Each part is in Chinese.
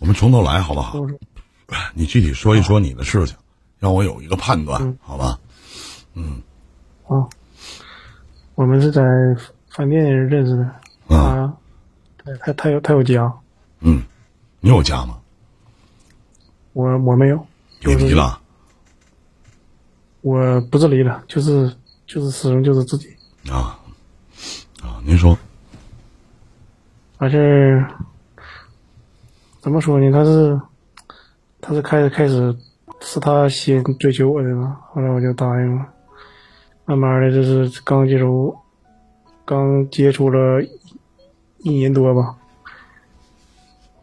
我们从头来好不好？你具体说一说你的事情，让我有一个判断，好吧？嗯。啊，我们是在饭店认识的。啊，对他他有他有家，嗯，你有家吗？我我没有，就是你离了？我不是离了，就是就是始终就是自己，啊。啊，您说，而且怎么说呢？他是他是开始开始是他先追求我的嘛，后来我就答应了，慢慢的就是刚接触刚接触了一年多吧，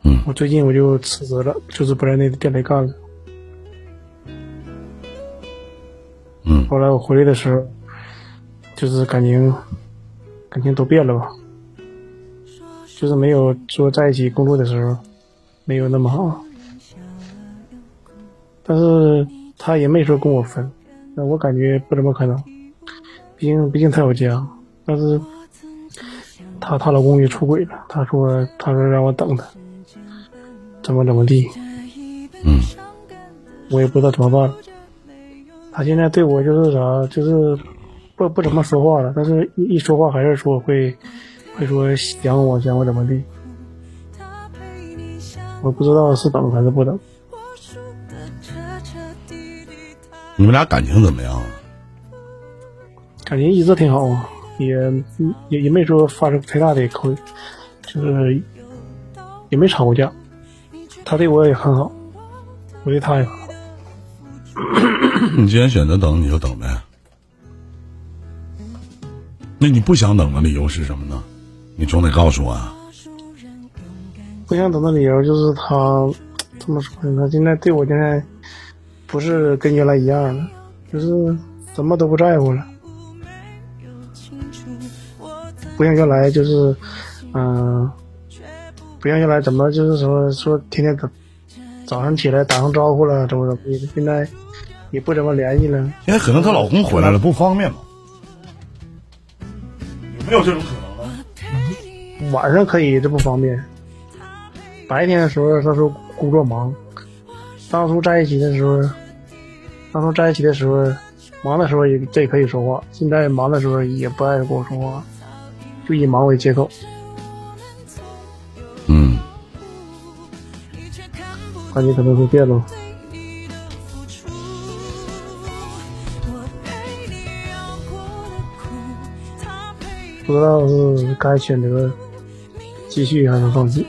嗯我最近我就辞职了，就是不在那店里干了。嗯后来我回来的时候，就是感情感情都变了吧，就是没有说在一起工作的时候没有那么好，但是他也没说跟我分，那我感觉不怎么可能，毕竟毕竟他有家，但是她她老公也出轨了，她说她说让我等他，怎么怎么地，嗯我也不知道怎么办。他现在对我就是啥，就是不不怎么说话了，但是一一说话还是说会会说想我想我怎么地，我不知道是等还是不等。你们俩感情怎么样啊？感情一直挺好啊，也也也没说发生太大的口，就是也没吵过架。他对我也很好，我对他也很好。你既然选择等，你就等呗。那你不想等的理由是什么呢？你总得告诉我啊。不想等的理由就是他怎么说呢？他现在对我现在不是跟原来一样了，就是什么都不在乎了。不像原来就是，嗯、不像原来怎么就是说说天天早早上起来打声招呼了，怎么怎么的，现在也不怎么联系了。因为可能她老公回来了不方便吧。有没有这种可能呢？晚上可以，这不方便。白天的时候，他说工作忙。当初在一起的时候，当初在一起的时候，忙的时候也这也可以说话，现在忙的时候也不爱跟我说话，就以忙为借口。嗯，感觉可能会变了。不知道是该选择继续还是放弃。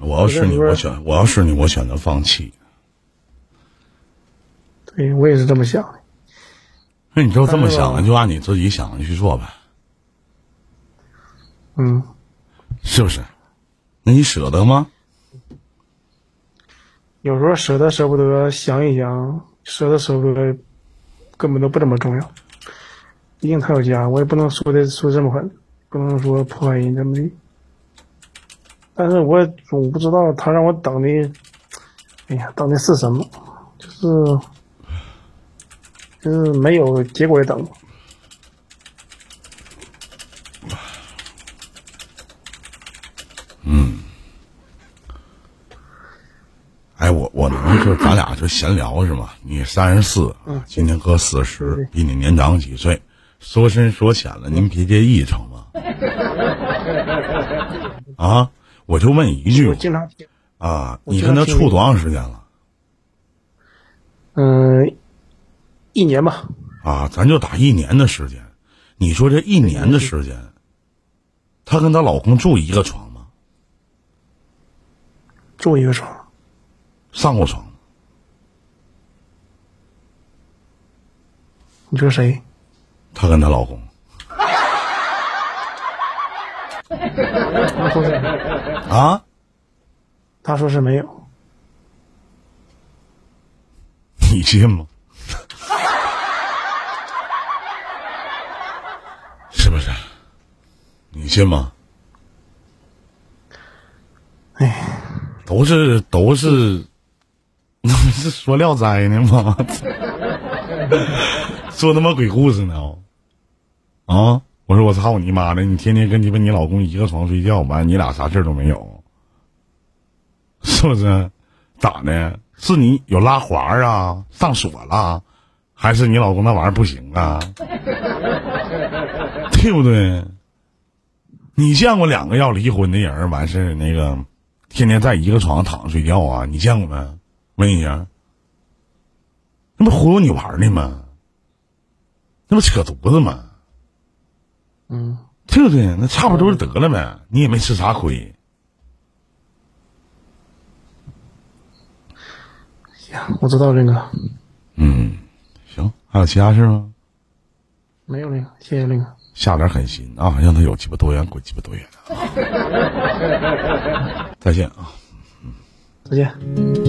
我要是你，我选；我要是你，我选择放弃。对我也是这么想的。那你就这么想的，就按你自己想的去做呗，嗯，是不是？那你舍得吗？有时候舍得舍不得，想一想，舍得舍不得，根本都不怎么重要。毕竟他有家，我也不能说的说这么狠，不能说破坏人这么的。但是我总不知道他让我等的，哎呀，等的是什么？就是就是没有结果的等。哎，我我能就咱俩就闲聊是吗？你三十四，今年哥四十，比你年长几岁，说深说浅了，您别介意成吗？啊，我就问一句我经常听，啊，你跟他处多长时间了？嗯、一年吧，啊，咱就打一年的时间，你说这一年的时间，她跟她老公住一个床吗？住一个床，上过床吗？你说谁？她跟她老公 他说是，啊？他说是没有。你信吗？是不是？你信吗？哎，都是都是，那不是说《聊斋》呢吗？说他妈鬼故事呢？啊！我说我操你妈的！你天天跟鸡巴你老公一个床睡觉，完你俩啥事儿都没有，是不是？咋的？是你有拉环啊？上锁了？还是你老公那玩意儿不行啊？对不对？你见过两个要离婚的人完事儿那个天天在一个床上躺着睡觉啊？你见过没？问一下，那不忽悠你玩呢吗？那不扯犊子吗？嗯，对不对？那差不多就得了呗，你也没吃啥亏。行，我知道这个，嗯，行，还有其他事吗？没有那个，谢谢那个。下点狠心啊，让他有鸡巴多远滚鸡巴多远啊！再见啊。再见。